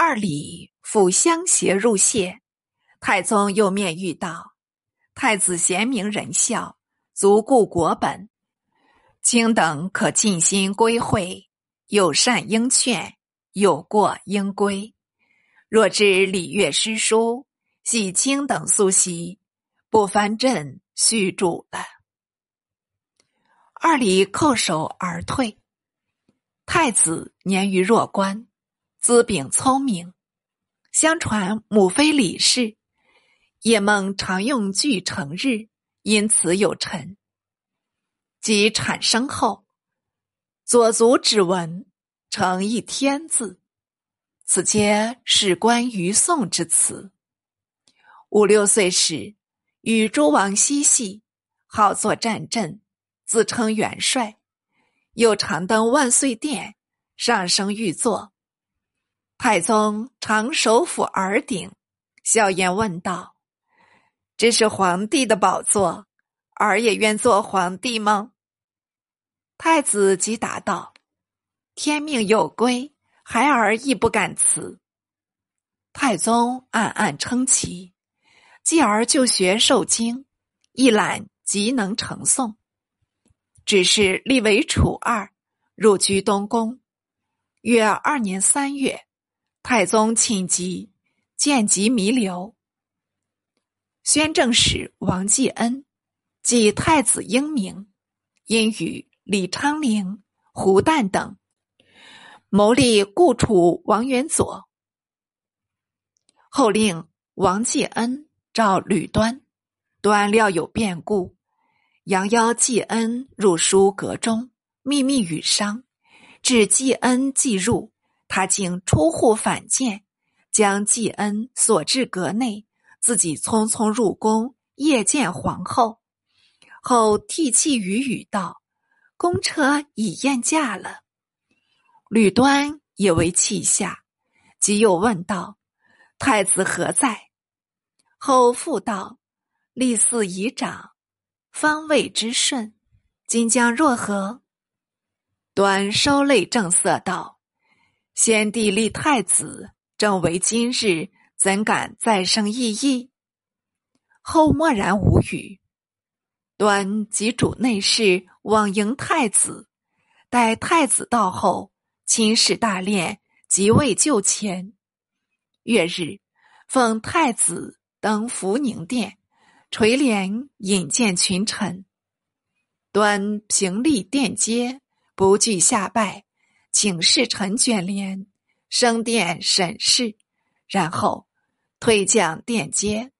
二李赴相携入谢，太宗又面谕道：“太子贤明仁孝，足固国本，卿等可尽心归会，有善应劝，有过应归。若知礼乐诗书，系卿等素习，不翻朕叙主了。”二李叩首而退。太子年逾弱冠。资禀聪明，相传母妃李氏夜梦常用句成日，因此有臣。及产生后，左足指纹成一天字，此皆史官于宋之词。五六岁时，与诸王嬉戏，好作战阵，自称元帅，又常登万岁殿，上升御座。太宗常手抚耳顶，笑言问道：“这是皇帝的宝座，儿也愿做皇帝吗？”太子即答道：“天命有归，孩儿亦不敢辞。”太宗暗暗称奇，继而就学受经，一览即能成诵。只是立为楚二，入居东宫。约二年三月。太宗寝疾，见疾弥留。宣政使王继恩即太子英明，因与李昌龄、胡旦等谋立故楚王元佐，后令王继恩召吕端，端料有变故，杨邀继恩入书阁中，秘密与商，至继恩即入。他竟出户反见，将季恩锁至阁内，自己匆匆入宫夜见皇后，后涕泣于语道：“公车已宴驾了。”吕端也为泣下，即又问道：“太子何在？”后复道：“立嗣已长，方位之顺，今将若何？”端收泪正色道。先帝立太子，正为今日，怎敢再生异议？后默然无语。端即主内侍往迎太子，待太子到后，亲使大殓，即位就前。月日，奉太子登福宁殿，垂帘引见群臣。端平立殿阶，不惧下拜。请侍臣卷帘，升殿审视，然后退将殿阶，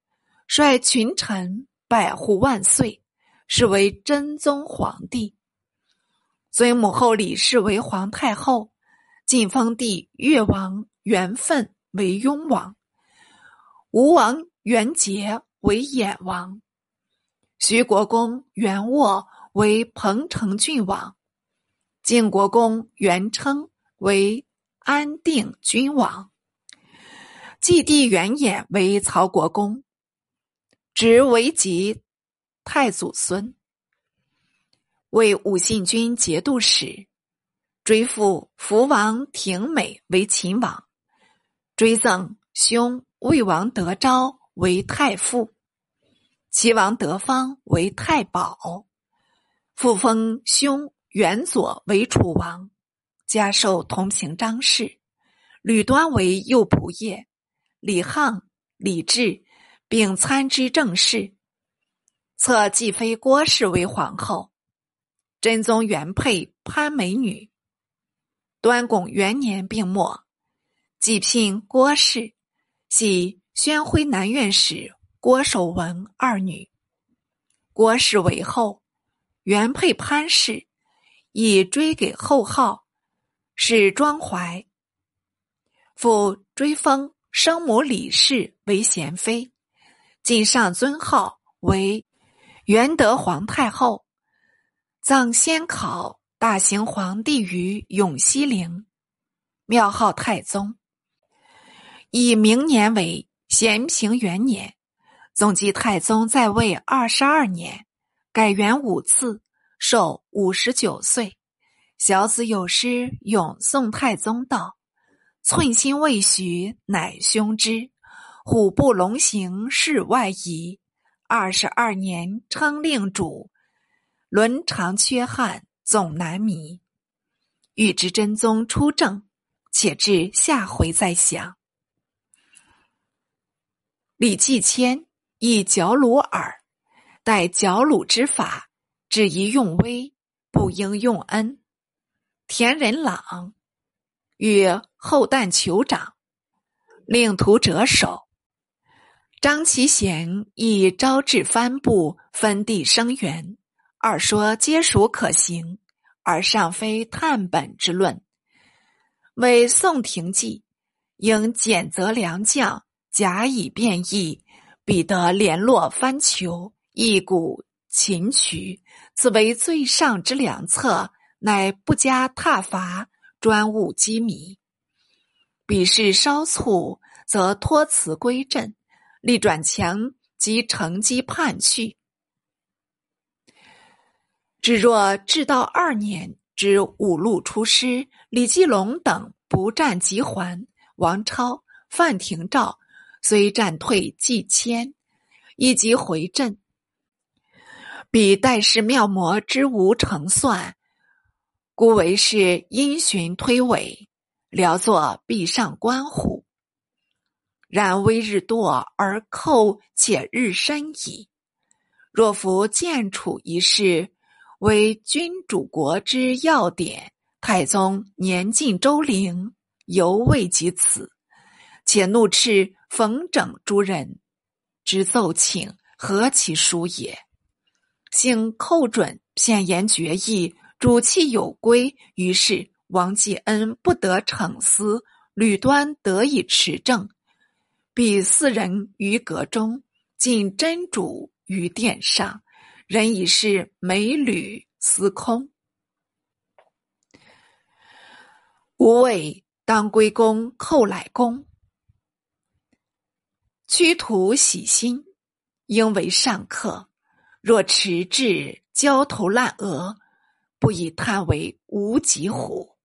率群臣拜呼万岁，是为真宗皇帝。尊母后李氏为皇太后，晋封帝越王元奋为雍王，吴王元杰为衍王，徐国公元沃为彭城郡王。晋国公元称为安定君王，继帝元衍为曹国公，执为吉太祖孙，为武信军节度使，追父福王廷美为秦王，追赠兄魏王德昭为太傅，齐王德方为太保，复封兄。元佐为楚王，加授同平章事；吕端为右仆射，李沆、李治并参知政事。册继妃郭氏为皇后。真宗原配潘美女。端拱元年病没，继聘郭氏，系宣徽南院使郭守文二女。郭氏为后，原配潘氏。以追给后号，是庄怀。复追封生母李氏为贤妃，晋上尊号为元德皇太后，葬先考大行皇帝于永熙陵，庙号太宗。以明年为咸平元年，总计太宗在位二十二年，改元五次。寿五十九岁，小子有诗咏宋太宗道：“寸心未许，乃凶之。虎步龙行，世外夷。二十二年，称令主，伦常缺憾，总难弥。欲知真宗出政，且至下回再详。李继迁亦矫鲁耳，待矫鲁之法，只宜用威，不应用恩。田仁朗与后旦酋长，令徒者首。张其贤亦招致藩部，分地生源，二说皆属可行，而尚非探本之论。为宋廷计，应减责良将，假以变异，彼得联络藩酋，一鼓秦渠，此为最上之两策。乃不加挞伐，专务机密。彼事稍促，则托辞归阵。力转强，即乘机叛去。至若至道二年，之五路出师，李继龙等不战即还。王超、范廷照虽战退，即迁，以即回镇。彼代世妙魔之无成算，故为是因循推诿，聊作壁上观虎。然微日堕而寇且日深矣。若夫建楚一事为君主国之要点，太宗年近周龄，犹未及此，且怒斥冯整诸人之奏请，何其殊也！幸寇准片言决议，主气有归，于是王继恩不得逞思，吕端得以持政。彼四人于阁中，尽真主于殿上，人已是美吕司空。吾谓当归公寇乃公，屈徒喜心，应为上客。若迟滞焦头烂额，不以贪为无极乎？